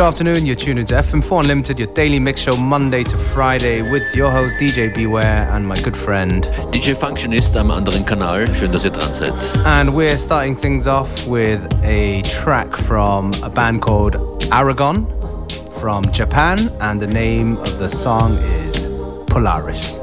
Good afternoon, you're tuned into FM4 Unlimited, your daily mix show Monday to Friday with your host DJ Beware and my good friend DJ Functionist am anderen Kanal. Schön, dass ihr dran seid. And we're starting things off with a track from a band called Aragon from Japan, and the name of the song is Polaris.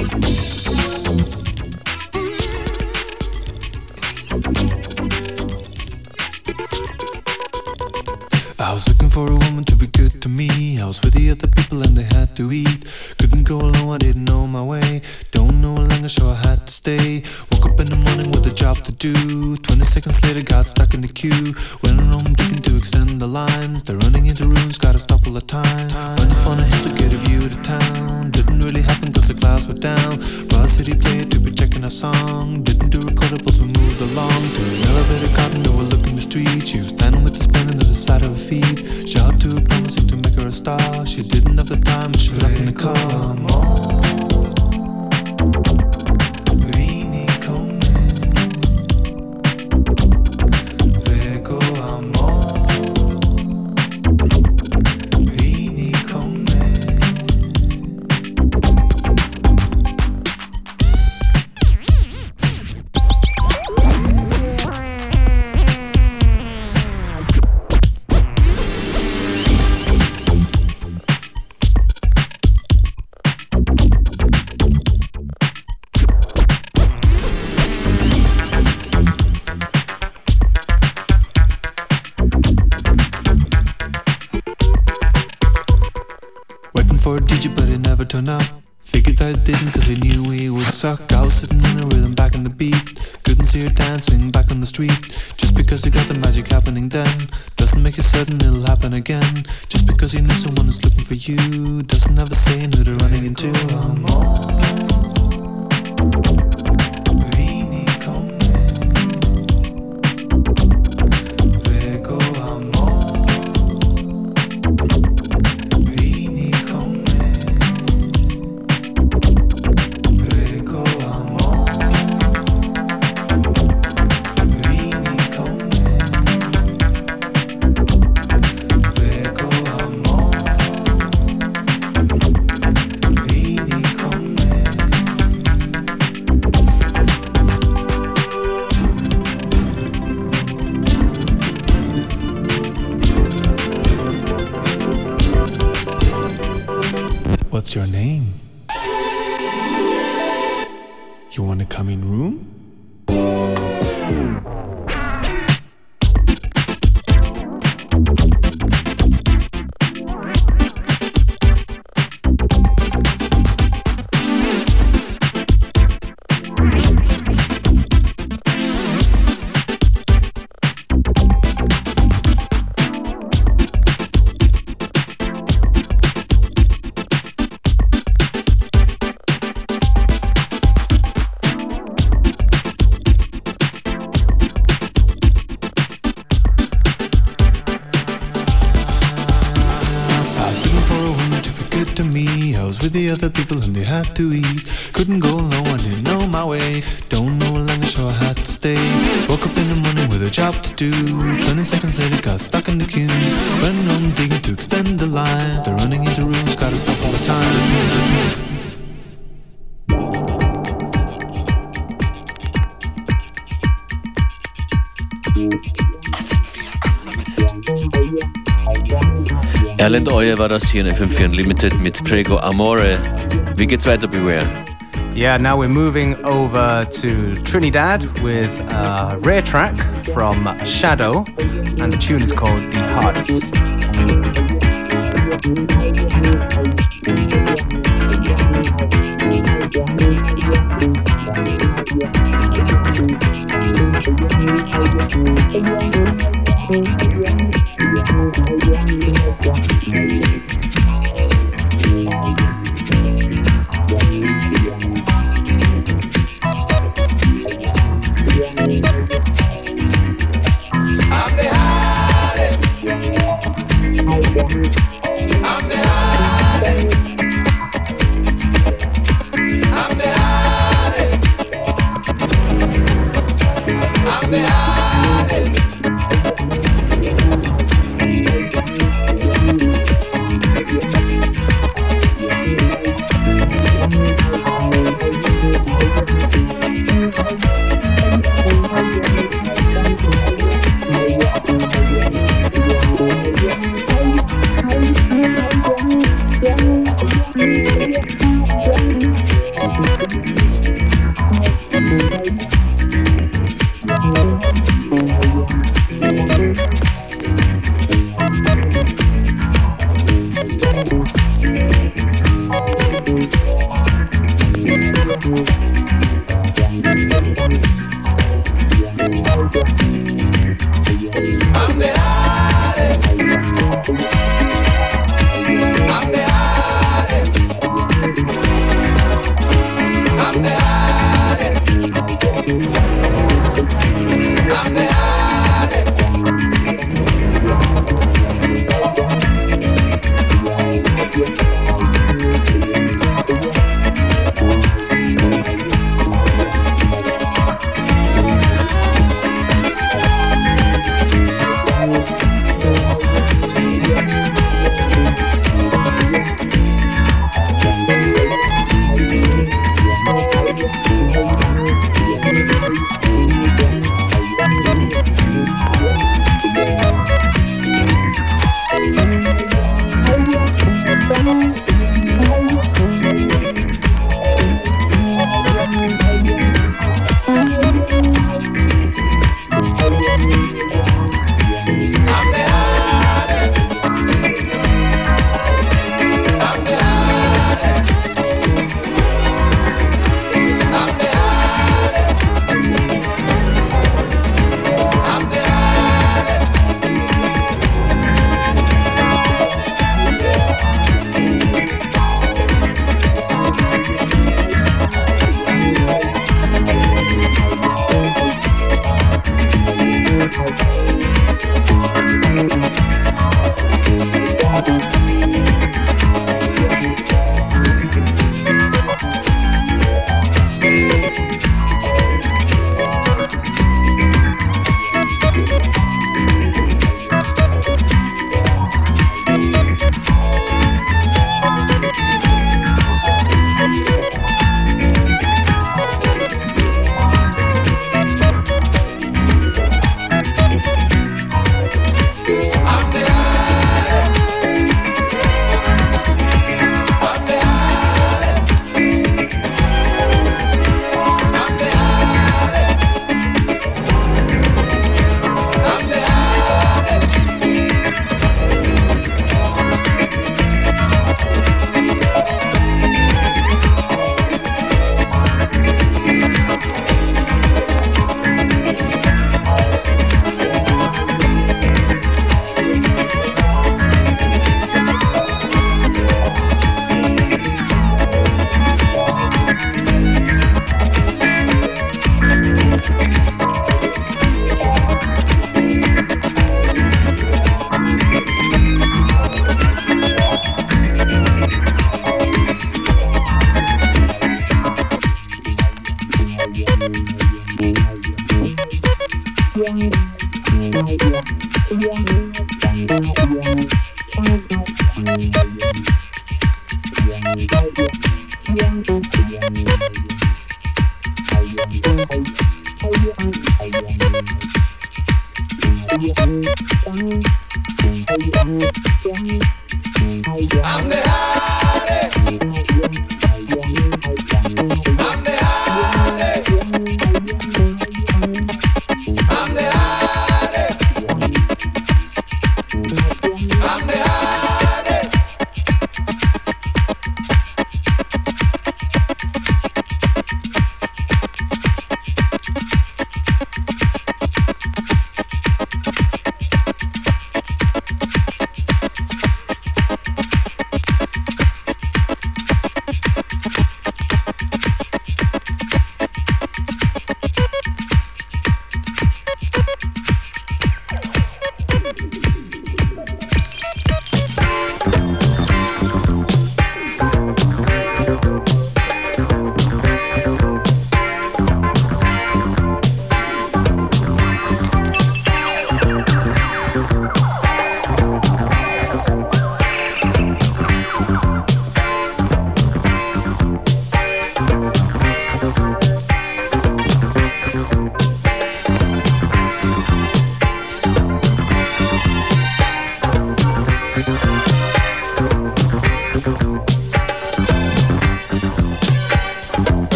I was looking for a woman to be good to me. I was with the other people and they had to eat. Couldn't go alone, I didn't know my way. A I had to stay. Woke up in the morning with a job to do. 20 seconds later, got stuck in the queue. Went home looking to extend the lines. They're running into rooms, gotta stop all the time. Went up on a hill to get a view of the town. Didn't really happen cause the clouds were down. Raw City played to be checking our song. Didn't do recordables, we moved along. To an elevator garden, overlooking the street. She was standing with the pen to the side of her feet. Shout to her, promising to make her a star. She didn't have the time, but she left in the car. Turn up. Figured that it didn't cause he knew we would suck. I was sitting in a rhythm back in the beat. Couldn't see her dancing back on the street. Just because you got the magic happening then doesn't make it certain it'll happen again. Just because you know someone is looking for you doesn't have a saying who they're running into. Got stuck in the queue. Running on digging to extend the lines. They're running into rooms, gotta stop all the time. Erlend Øye war das hier in FM4 Unlimited mit Trego Amore. Wie geht's weiter, Beware? Yeah, now we're moving over to Trinidad with a rare track from Shadow, and the tune is called The Hardest.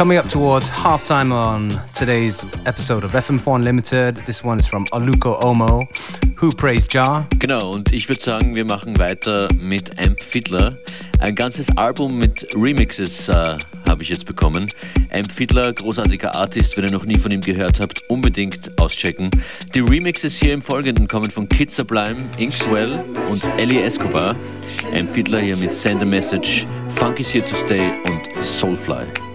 Coming up towards halftime on today's episode of FM4 Unlimited. This one is from Aluko Omo, Who Praised Jar. Genau, und ich würde sagen, wir machen weiter mit Amp Fiddler. Ein ganzes Album mit Remixes äh, habe ich jetzt bekommen. Amp Fiddler, großartiger Artist, wenn ihr noch nie von ihm gehört habt, unbedingt auschecken. Die Remixes hier im Folgenden kommen von Kid Sublime, Inkswell und Ellie Escobar. Amp Fiddler hier mit Send a Message, Funk is Here to Stay und Soulfly.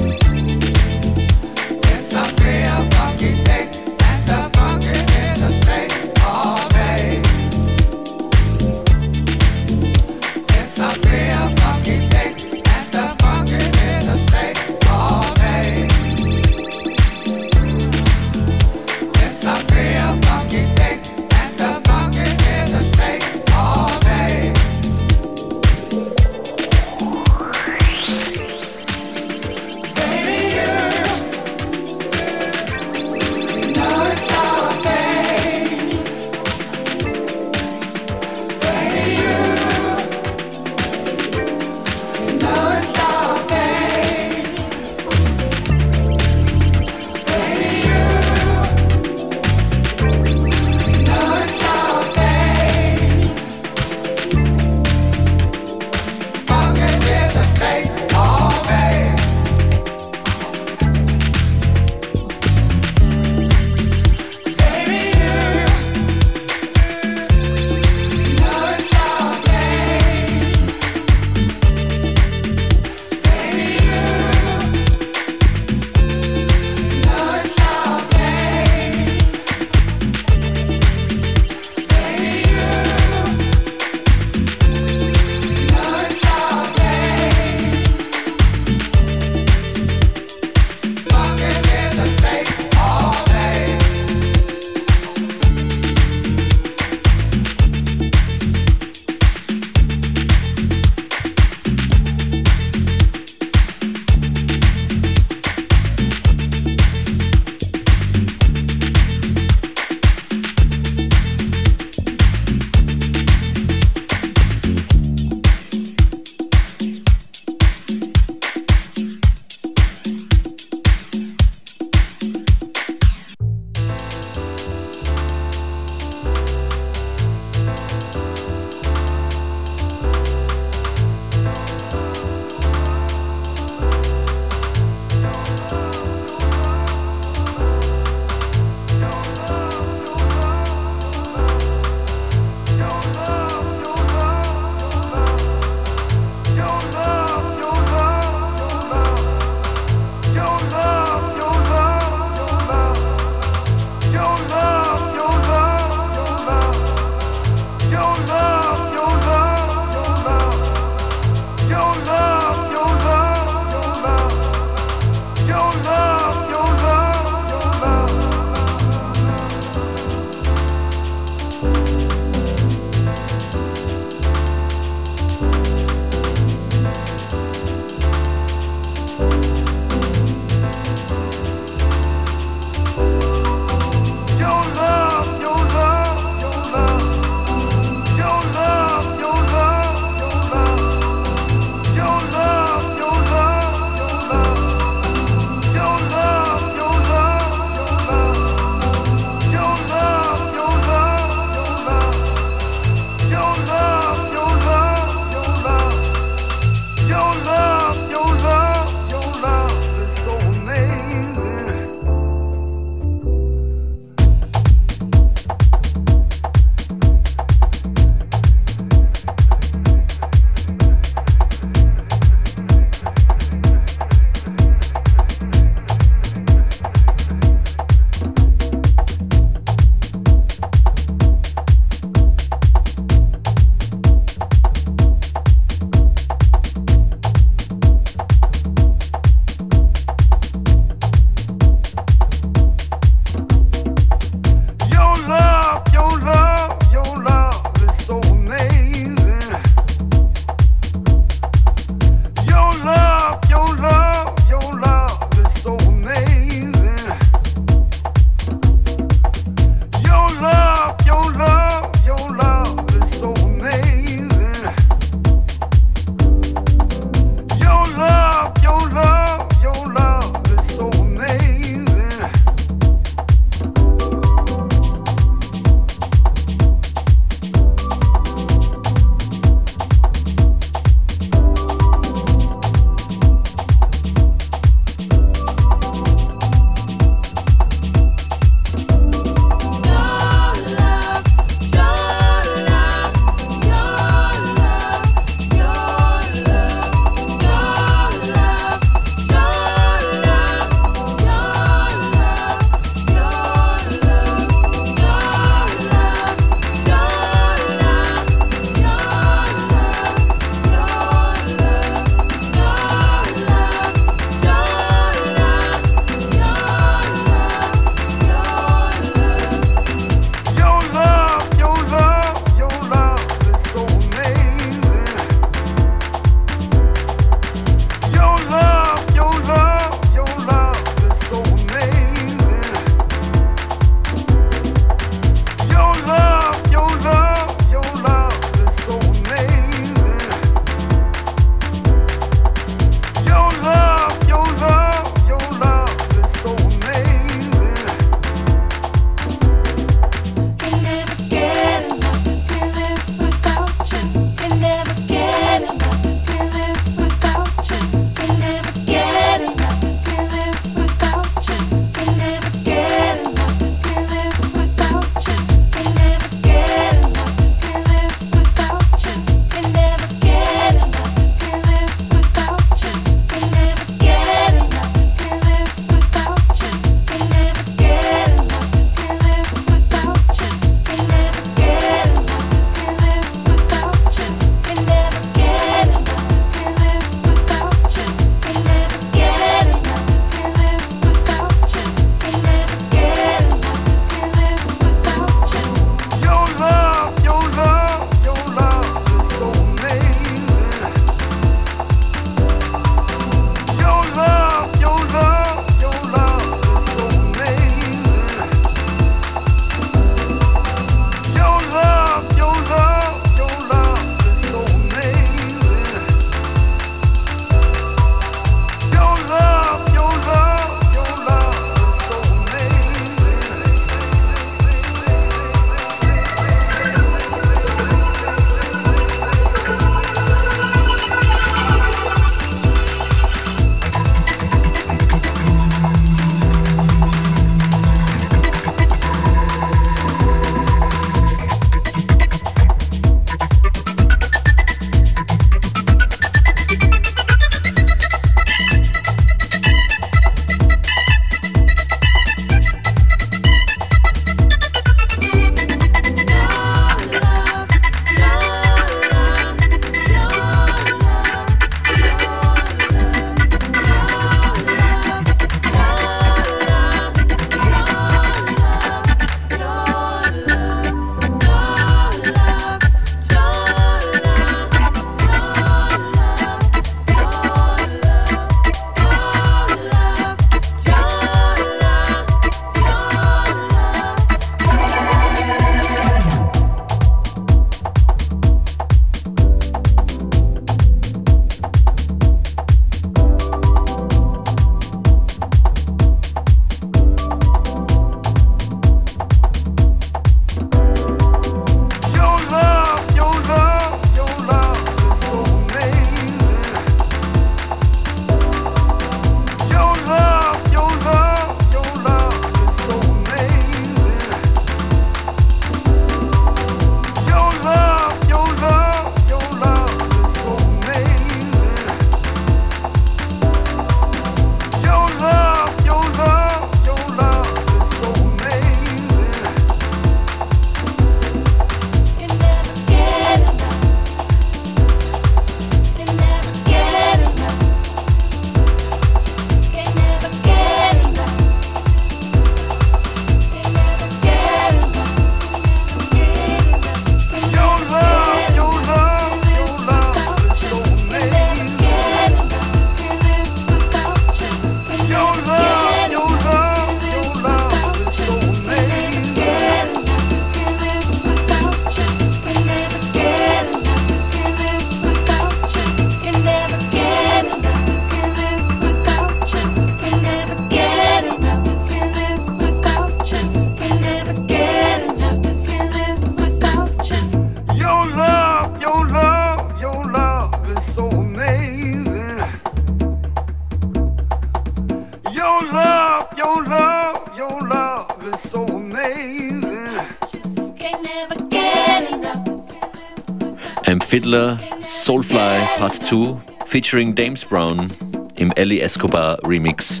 2 featuring James Brown im Ellie Escobar Remix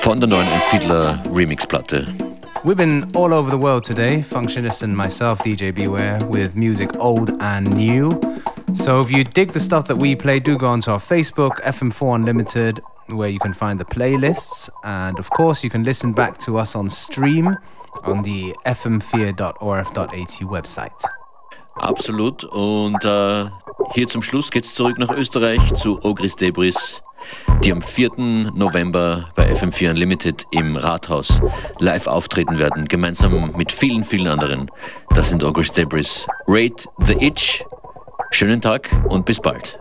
von der neuen Remix-Platte. We've been all over the world today, Functionist and myself, DJ Beware, with music old and new. So if you dig the stuff that we play, do go onto our Facebook, FM4 Unlimited, where you can find the playlists. And of course, you can listen back to us on stream on the fm4.orf.at website. Absolut. Und äh, hier zum Schluss geht's zurück nach Österreich zu Ogris Debris, die am 4. November bei FM4 Unlimited im Rathaus live auftreten werden, gemeinsam mit vielen, vielen anderen. Das sind Ogris Debris. Rate the Itch. Schönen Tag und bis bald.